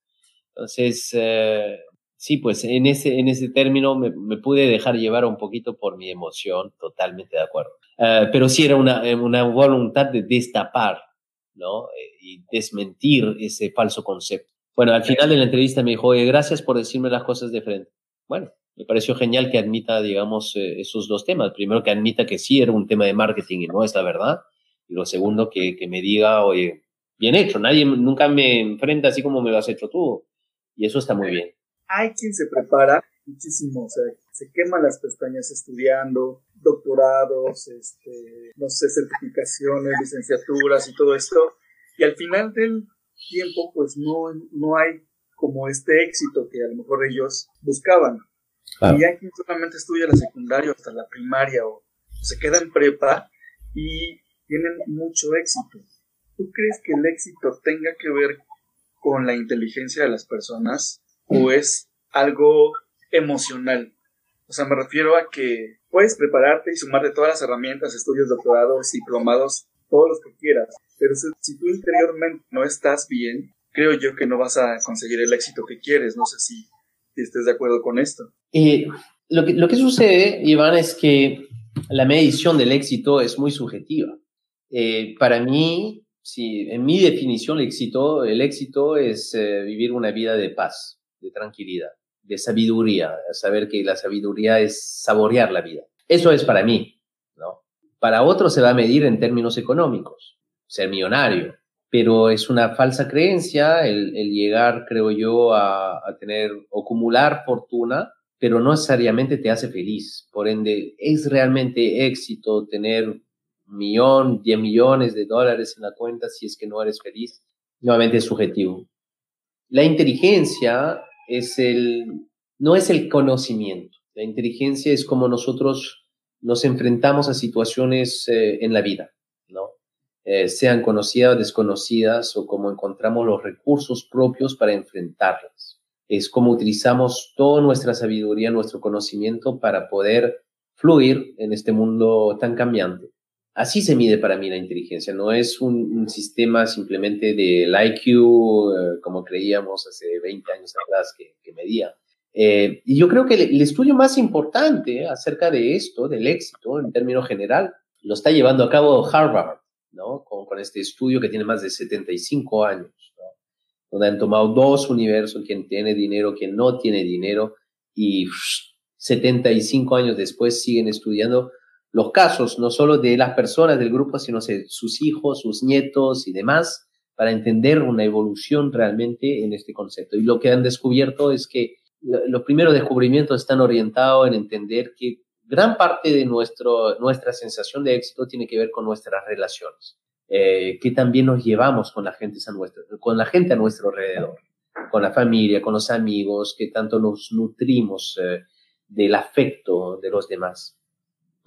Entonces, eh, sí, pues en ese, en ese término me, me, pude dejar llevar un poquito por mi emoción, totalmente de acuerdo. Uh, pero sí era una, una voluntad de destapar, ¿no? Eh, y desmentir ese falso concepto. Bueno, al final de la entrevista me dijo, oye, gracias por decirme las cosas de frente. Bueno, me pareció genial que admita, digamos, eh, esos dos temas. Primero, que admita que sí era un tema de marketing y no es la verdad. Y lo segundo, que, que me diga, oye, bien hecho, nadie nunca me enfrenta así como me lo has hecho tú. Y eso está muy bien. Hay quien se prepara muchísimo, o sea, se queman las pestañas estudiando, doctorados, este, no sé, certificaciones, licenciaturas y todo esto, y al final del tiempo, pues no, no hay como este éxito que a lo mejor ellos buscaban. Y hay quien solamente estudia la secundaria hasta la primaria o se queda en prepa y tienen mucho éxito. ¿Tú crees que el éxito tenga que ver con la inteligencia de las personas o es algo emocional? O sea, me refiero a que puedes prepararte y sumarte todas las herramientas, estudios, doctorados, diplomados, todos los que quieras, pero si, tú interiormente no estás bien, creo yo que no vas a conseguir el éxito que quieres. No sé si, estés de acuerdo con esto. Eh, lo, que, sucede, Iván, es que la medición del éxito es muy subjetiva. Eh, para mí, si, en mi definición, el éxito, el éxito es eh, vivir una vida de paz, de tranquilidad, de sabiduría, saber que la sabiduría es saborear la vida. Eso es para mí, ¿no? Para otros se va a medir en términos económicos, ser millonario, pero es una falsa creencia el, llegar, creo yo, a, tener, acumular fortuna pero no necesariamente te hace feliz. Por ende, es realmente éxito tener millón, diez millones de dólares en la cuenta si es que no eres feliz. Nuevamente es subjetivo. La inteligencia es el, no es el conocimiento. La inteligencia es como nosotros nos enfrentamos a situaciones eh, en la vida, ¿no? Eh, sean conocidas o desconocidas, o como encontramos los recursos propios para enfrentarlas es cómo utilizamos toda nuestra sabiduría, nuestro conocimiento para poder fluir en este mundo tan cambiante. Así se mide para mí la inteligencia, no es un, sistema simplemente del IQ eh, como creíamos hace 20 años atrás que, medía. Eh, y yo creo que el, estudio más importante acerca de esto, del éxito en términos general, lo está llevando a cabo Harvard, ¿no? Con, con este estudio que tiene más de 75 años donde han tomado dos universos, quien tiene dinero, quien no tiene dinero, y 75 años después siguen estudiando los casos, no solo de las personas del grupo, sino de sus hijos, sus nietos y demás, para entender una evolución realmente en este concepto. Y lo que han descubierto es que los primeros descubrimientos están orientados en entender que gran parte de nuestro, nuestra sensación de éxito tiene que ver con nuestras relaciones eh, que también nos llevamos con la, gente a nuestro, con la gente a nuestro alrededor, con la familia, con los amigos, que tanto nos nutrimos eh, del afecto de los demás.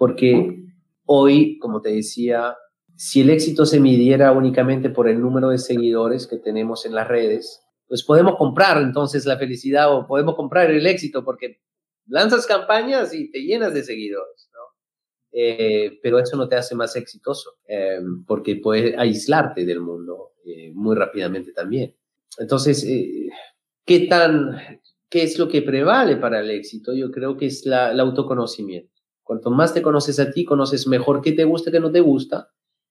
Porque hoy, como te decía, si el éxito se midiera únicamente por el número de seguidores que tenemos en las redes, pues podemos comprar entonces la felicidad o podemos comprar el éxito porque lanzas campañas y te llenas de seguidores. Eh, pero eso no te hace más exitoso, eh, porque puedes aislarte del mundo eh, muy rápidamente también. Entonces, ¿qué, tan, ¿qué es lo que prevale para el éxito? Yo creo que es la, el autoconocimiento. Cuanto más te conoces a ti, conoces mejor qué te gusta, qué no te gusta,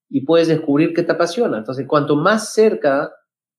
y puedes descubrir qué te apasiona. Entonces, cuanto más cerca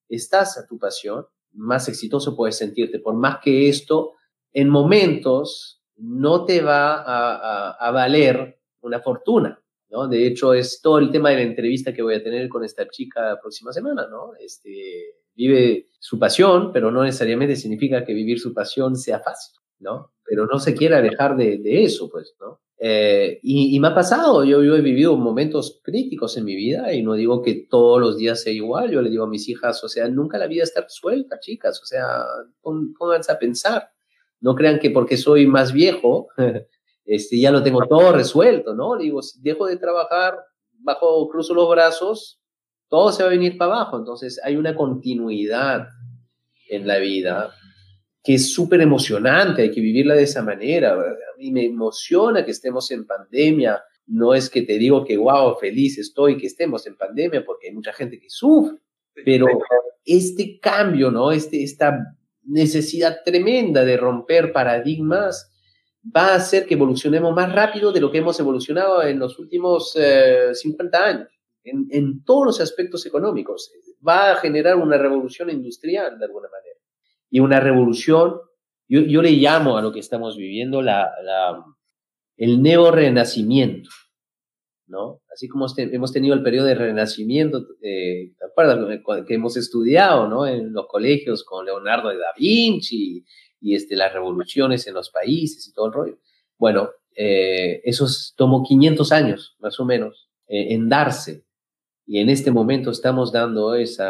estás a tu pasión, más exitoso puedes sentirte, por más que esto en momentos no te va a, valer una fortuna, ¿no? De hecho, es todo el tema de la entrevista que voy a tener con esta chica la próxima semana, ¿no? Este, vive su pasión, pero no necesariamente significa que vivir su pasión sea fácil, ¿no? Pero no se quiere alejar de, eso, pues, ¿no? Eh, y, me ha pasado, yo, yo he vivido momentos críticos en mi vida y no digo que todos los días sea igual, yo le digo a mis hijas, o sea, nunca la vida está suelta, chicas, o sea, pónganse a pensar, no crean que porque soy más viejo este, ya lo tengo todo resuelto, ¿no? digo, si dejo de trabajar, bajo, cruzo los brazos, todo se va a venir para abajo. Entonces hay una continuidad en la vida que es súper emocionante, hay que vivirla de esa manera. A mí me emociona que estemos en pandemia. No es que te digo que, wow, feliz estoy que estemos en pandemia, porque hay mucha gente que sufre, pero este cambio, ¿no? Este, esta necesidad tremenda de romper paradigmas va a hacer que evolucionemos más rápido de lo que hemos evolucionado en los últimos 50 eh, años, en, todos los aspectos económicos. Va a generar una revolución industrial de alguna manera. Y una revolución, yo, le llamo a lo que estamos viviendo la, el neo-renacimiento. ¿no? Así como hemos tenido el periodo de renacimiento, eh, ¿te acuerdas? Que hemos estudiado, ¿no? En los colegios con Leonardo da Vinci y este, las revoluciones en los países y todo el rollo. Bueno, eh, eso tomó 500 años, más o menos, eh, en darse. Y en este momento estamos dando ese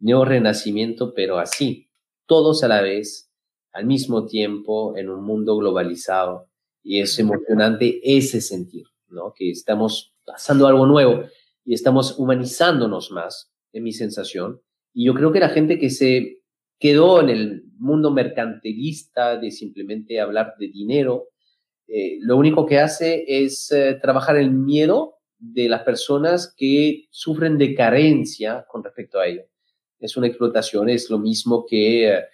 nuevo renacimiento, pero así, todos a la vez, al mismo tiempo, en un mundo globalizado. Y es emocionante ese sentir, ¿no? Que estamos pasando algo nuevo y estamos humanizándonos más, en mi sensación. Y yo creo que la gente que se quedó en el mundo mercantilista de simplemente hablar de dinero, eh, lo único que hace es eh, trabajar el miedo de las personas que sufren de carencia con respecto a ello. Es una explotación, es lo mismo que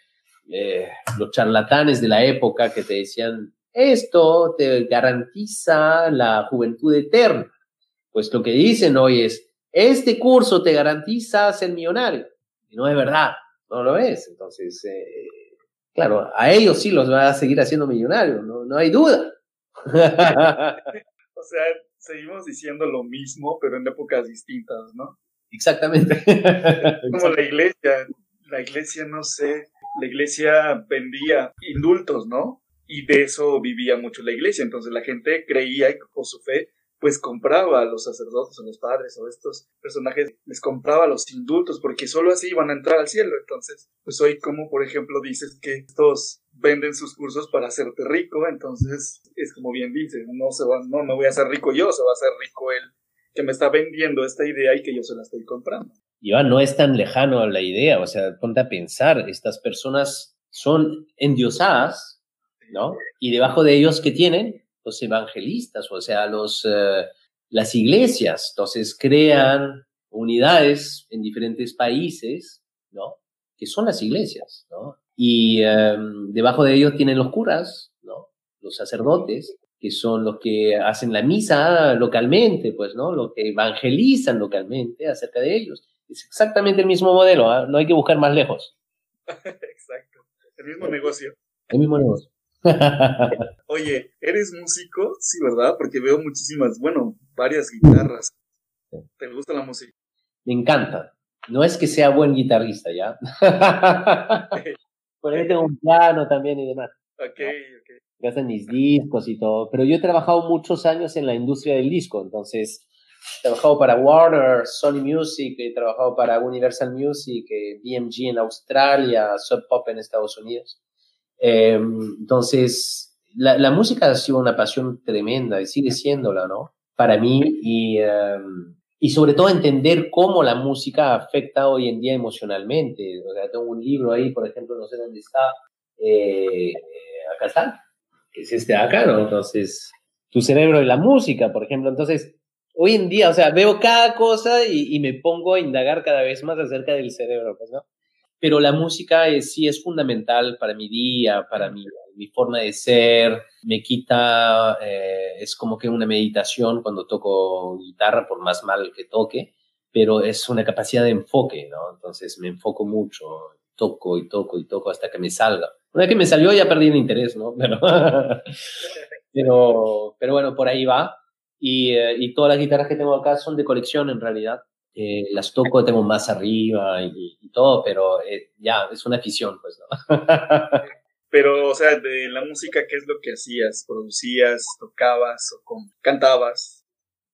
eh, los charlatanes de la época que te decían, esto te garantiza la juventud eterna. Pues lo que dicen hoy es, este curso te garantiza ser millonario. Y no es verdad, no lo es. Entonces, claro, a ellos sí los va a seguir haciendo millonarios, no, no hay duda. o sea, seguimos diciendo lo mismo, pero en épocas distintas, ¿no? Exactamente. Como la iglesia, la iglesia, no sé, la iglesia vendía indultos, ¿no? Y de eso vivía mucho la iglesia. Entonces la gente creía y por su fe pues compraba a los sacerdotes o los padres o estos personajes, les compraba los indultos porque solo así iban a entrar al cielo. Entonces, pues hoy como por ejemplo dices que estos venden sus cursos para hacerte rico, entonces es como bien dice, no se va, no me voy a hacer rico yo, se va a hacer rico él que me está vendiendo esta idea y que yo se la estoy comprando. Iván, no es tan lejano la idea, o sea, ponte a pensar, estas personas son endiosadas, ¿no? Y debajo de ellos, ¿qué tienen? los evangelistas, o sea, los, eh, las iglesias. Entonces crean unidades en diferentes países, ¿no? Que son las iglesias, ¿no? Y em, debajo de ellos tienen los curas, ¿no? Los sacerdotes, que son los que hacen la misa localmente, pues, ¿no? Los que evangelizan localmente acerca de ellos. Es exactamente el mismo modelo, ¿ah? no hay que buscar más lejos. Exacto, el mismo negocio. El mismo negocio. Oye, ¿eres músico? Sí, ¿verdad? Porque veo muchísimas, bueno, varias guitarras. ¿Te gusta la música? Me encanta. No es que sea buen guitarrista, ¿ya? Por ahí tengo un piano también y demás. Ok, ok. Hacen mis discos y todo. Pero yo he trabajado muchos años en la industria del disco, entonces he trabajado para Warner, Sony Music, he trabajado para Universal Music, eh, BMG en Australia, Sub Pop en Estados Unidos. Em, entonces, la, música ha sido una pasión tremenda y sigue siéndola, ¿no? Para mí y, em, y sobre todo entender cómo la música afecta hoy en día emocionalmente. O sea, tengo un libro ahí, por ejemplo, no sé dónde está, eh, acá está, es este de acá, ¿no? Entonces, tu cerebro y la música, por ejemplo. Entonces, hoy en día, o sea, veo cada cosa y, y me pongo a indagar cada vez más acerca del cerebro, pues, ¿no? pero la música sí es fundamental para mi día, para mi, mi forma de ser, me quita, eh, es como que una meditación cuando toco guitarra, por más mal que toque, pero es una capacidad de enfoque, ¿no? Entonces me enfoco mucho, toco y toco y toco hasta que me salga. Una vez que me salió ya perdí el interés, ¿no? Pero, pero, pero bueno, por ahí va. Y, eh, y todas las guitarras que tengo acá son de colección en realidad. Eh, las toco, tengo más arriba y, todo, pero eh, ya, es una afición, pues, ¿no? pero, o sea, de la música, ¿qué es lo que hacías? ¿Producías, tocabas o cantabas?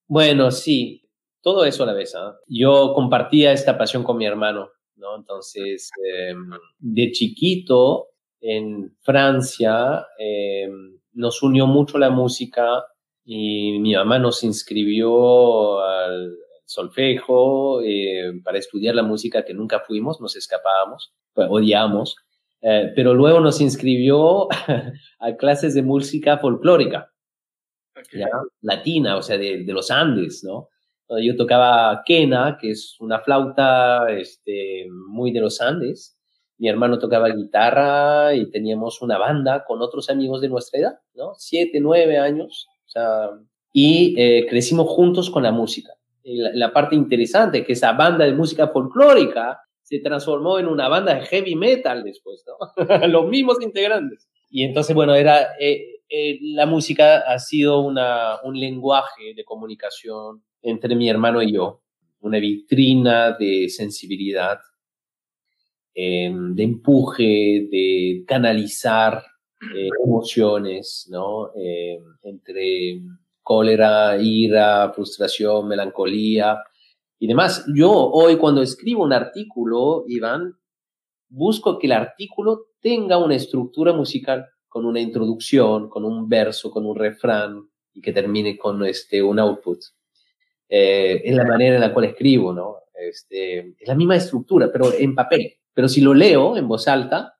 Bueno, sí, todo eso a la vez. ¿ah? Yo compartía esta pasión con mi hermano, ¿no? Entonces, em, de chiquito, en Francia, em, nos unió mucho la música y mi mamá nos inscribió al solfejo, eh, para estudiar la música que nunca fuimos, nos escapábamos, pues, odiamos, eh, pero luego nos inscribió a clases de música folclórica, latina, o sea, de, los Andes, ¿no? Yo tocaba quena, que es una flauta este, muy de los Andes. Mi hermano tocaba guitarra y teníamos una banda con otros amigos de nuestra edad, ¿no? Siete, nueve años. O sea, y eh, crecimos juntos con la música la, parte interesante, que esa banda de música folclórica se transformó en una banda de heavy metal después, ¿no? Los mismos integrantes. Y entonces, bueno, era, eh, eh, la música ha sido una, un lenguaje de comunicación entre mi hermano y yo, una vitrina de sensibilidad, em, de empuje, de canalizar eh, emociones, ¿no? Em, entre cólera, ira, frustración, melancolía y demás. Yo hoy cuando escribo un artículo, Iván, busco que el artículo tenga una estructura musical con una introducción, con un verso, con un refrán y que termine con este, un output. Eh, es la manera en la cual escribo, ¿no? Este, es la misma estructura, pero en papel. Pero si lo leo en voz alta,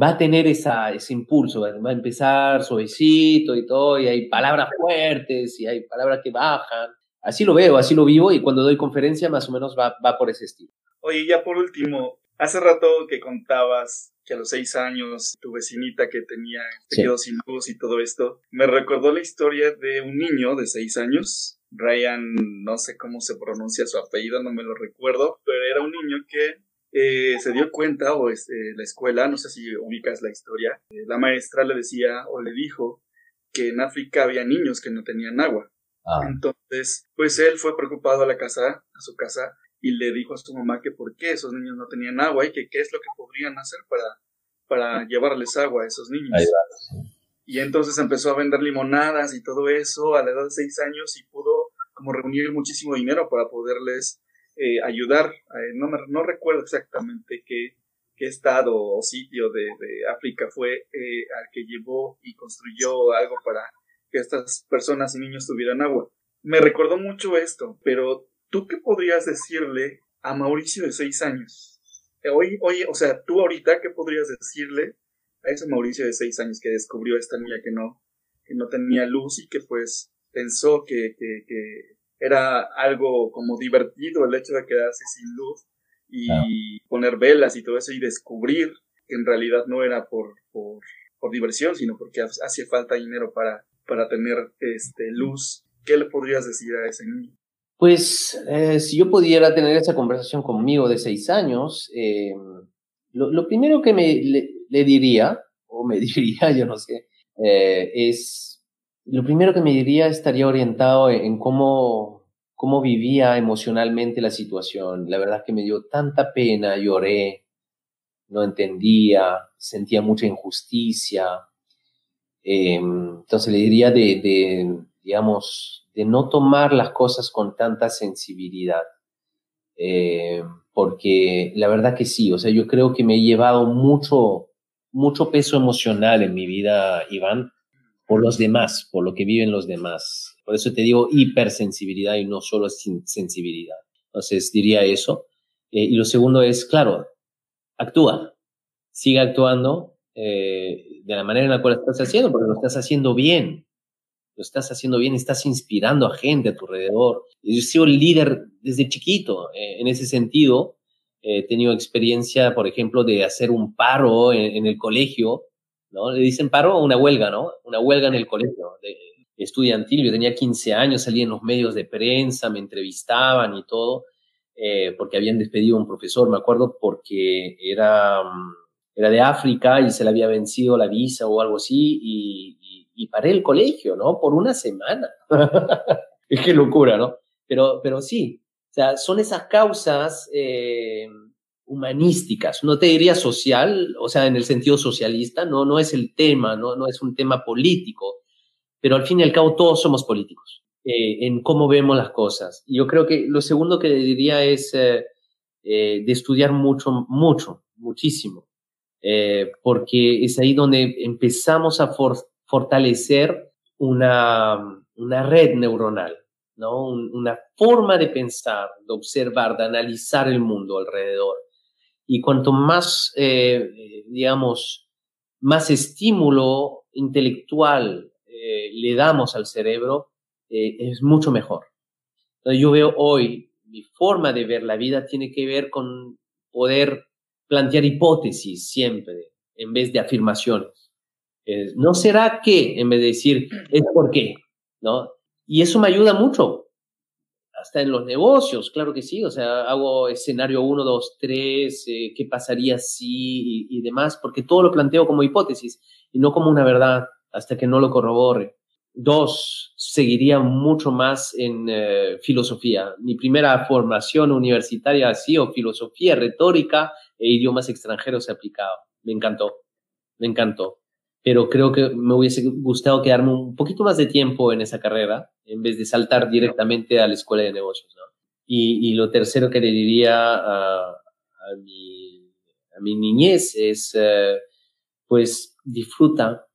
va a tener esa, ese impulso, va a empezar suavecito y todo, y hay palabras fuertes y hay palabras que bajan. Así lo veo, así lo vivo, y cuando doy conferencia más o menos va, va por ese estilo. Oye, ya por último, hace rato que contabas que a los seis años tu vecinita que tenía quedó sin luz y todo esto, me recordó la historia de un niño de seis años, Ryan, no sé cómo se pronuncia su apellido, no me lo recuerdo, pero era un niño que eh, se dio cuenta, o este, la escuela, no sé si ubicas la historia, eh, la maestra le decía o le dijo que en África había niños que no tenían agua. Ah. Entonces, pues él fue preocupado a la casa, a su casa, y le dijo a su mamá que por qué esos niños no tenían agua y que qué es lo que podrían hacer para, para llevarles agua a esos niños. Y entonces empezó a vender limonadas y todo eso a la edad de seis años y pudo como reunir muchísimo dinero para poderles eh, ayudar. Eh, no, no recuerdo exactamente qué, qué estado o sitio de, de África fue eh, al que llevó y construyó algo para que estas personas y niños tuvieran agua. Me recordó mucho esto, pero ¿tú qué podrías decirle a Mauricio de seis años? Hoy, oye, o sea, tú ahorita, ¿qué podrías decirle a ese Mauricio de seis años que descubrió a esta niña que no, que no tenía luz y que pues pensó que, que, era algo como divertido el hecho de quedarse sin luz y poner velas y todo eso y descubrir que en realidad no era por, por, por diversión, sino porque hacía falta dinero para, para tener este, luz. ¿Qué le podrías decir a ese niño? Pues eh, si yo pudiera tener esa conversación conmigo de seis años, eh, lo, primero que me le, diría, o me diría, yo no sé, eh, es, lo primero que me diría estaría orientado en, cómo, cómo vivía emocionalmente la situación. La verdad que me dio tanta pena, lloré, no entendía, sentía mucha injusticia. entonces le diría de, de digamos, de no tomar las cosas con tanta sensibilidad. Eh, porque la verdad que sí, o sea, yo creo que me he llevado mucho, mucho peso emocional en mi vida, Iván, por los demás, por lo que viven los demás. Por eso te digo hipersensibilidad y no solo sensibilidad. Entonces diría eso. Eh, y lo segundo es, claro, actúa, sigue actuando eh, de la manera en la cual estás haciendo, porque lo estás haciendo bien lo estás haciendo bien, estás inspirando a gente a tu alrededor. Yo sido líder desde chiquito, eh, en ese sentido. He tenido experiencia, por ejemplo, de hacer un paro en, el colegio, ¿no? Le dicen paro una huelga, ¿no? Una huelga en el colegio de, estudiantil. Yo tenía 15 años, salí en los medios de prensa, me entrevistaban y todo, eh, porque habían despedido a un profesor, me acuerdo, porque era, mm, era de África y se le había vencido la visa o algo así, y, y paré el colegio, ¿no? Por una semana. es que locura, ¿no? Pero, pero sí, o sea, son esas causas eh, humanísticas, no te diría social, o sea, en el sentido socialista, no, no es el tema, no, no es un tema político, pero al fin y al cabo todos somos políticos eh, en cómo vemos las cosas. Yo creo que lo segundo que diría es eh, de estudiar mucho, mucho, muchísimo, porque es ahí donde empezamos a, for fortalecer una, una red neuronal, ¿no? una forma de pensar, de observar, de analizar el mundo alrededor. Y cuanto más, eh, digamos, más estímulo intelectual eh, le damos al cerebro, eh, es mucho mejor. Entonces, yo veo hoy, mi forma de ver la vida tiene que ver con poder plantear hipótesis siempre, en vez de afirmaciones no será que, en vez de decir, es por qué, ¿no? Y eso me ayuda mucho, hasta en los negocios, claro que sí, o sea, hago escenario 1, 2, 3, qué pasaría si y, demás, porque todo lo planteo como hipótesis y no como una verdad hasta que no lo corrobore. Dos, seguiría mucho más en eh, filosofía. Mi primera formación universitaria ha sido filosofía, retórica e idiomas extranjeros aplicados. Me encantó, me encantó. Pero creo que me hubiese gustado quedarme un poquito más de tiempo en esa carrera en vez de saltar directamente a la escuela de negocios. Y, lo tercero que le diría a, mi, a mi, niñez es, eh, pues, disfruta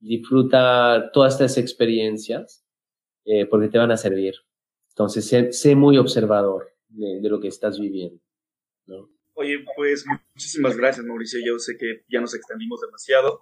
disfruta todas estas experiencias eh, porque te van a servir. Entonces, sé, muy observador de, lo que estás viviendo. ¿no? Oye, pues muchísimas gracias, Mauricio. Yo sé que ya nos extendimos demasiado.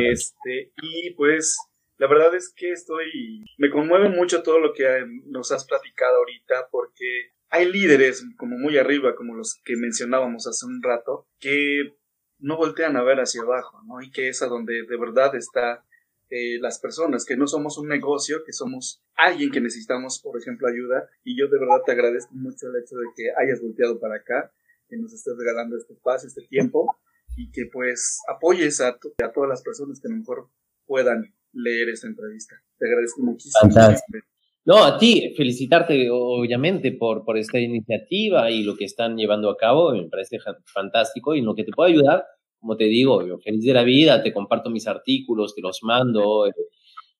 Este, y pues la verdad es que estoy, me conmueve mucho todo lo que nos has platicado ahorita porque hay líderes como muy arriba, como los que mencionábamos hace un rato, que no voltean a ver hacia abajo, ¿no? Y que es a donde de verdad está eh, las personas, que no somos un negocio, que somos alguien que necesitamos, por ejemplo, ayuda. Y yo de verdad te agradezco mucho el hecho de que hayas volteado para acá, que nos estés regalando este espacio, este tiempo, y que pues apoyes a, a todas las personas que a lo mejor puedan leer esta entrevista. Te agradezco muchísimo. No, a ti, felicitarte obviamente por, por esta iniciativa y lo que están llevando a cabo, me parece fantástico y lo que te puede ayudar como te digo, yo feliz de la vida, te comparto mis artículos, te los mando eh,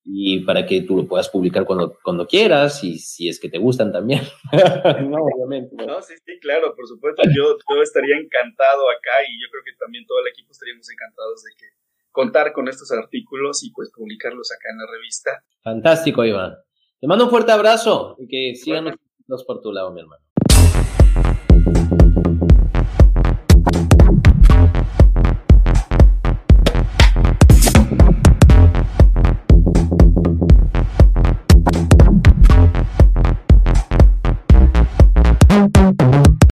y para que tú lo puedas publicar cuando, cuando quieras y si es que te gustan también. no, obviamente. No, sí, sí, claro, por supuesto. Yo, yo estaría encantado acá y yo creo que también todo el equipo estaríamos encantados de que contar con estos artículos y pues publicarlos acá en la revista. Fantástico, Iván. Te mando un fuerte abrazo y que sigan los por tu lado, mi hermano.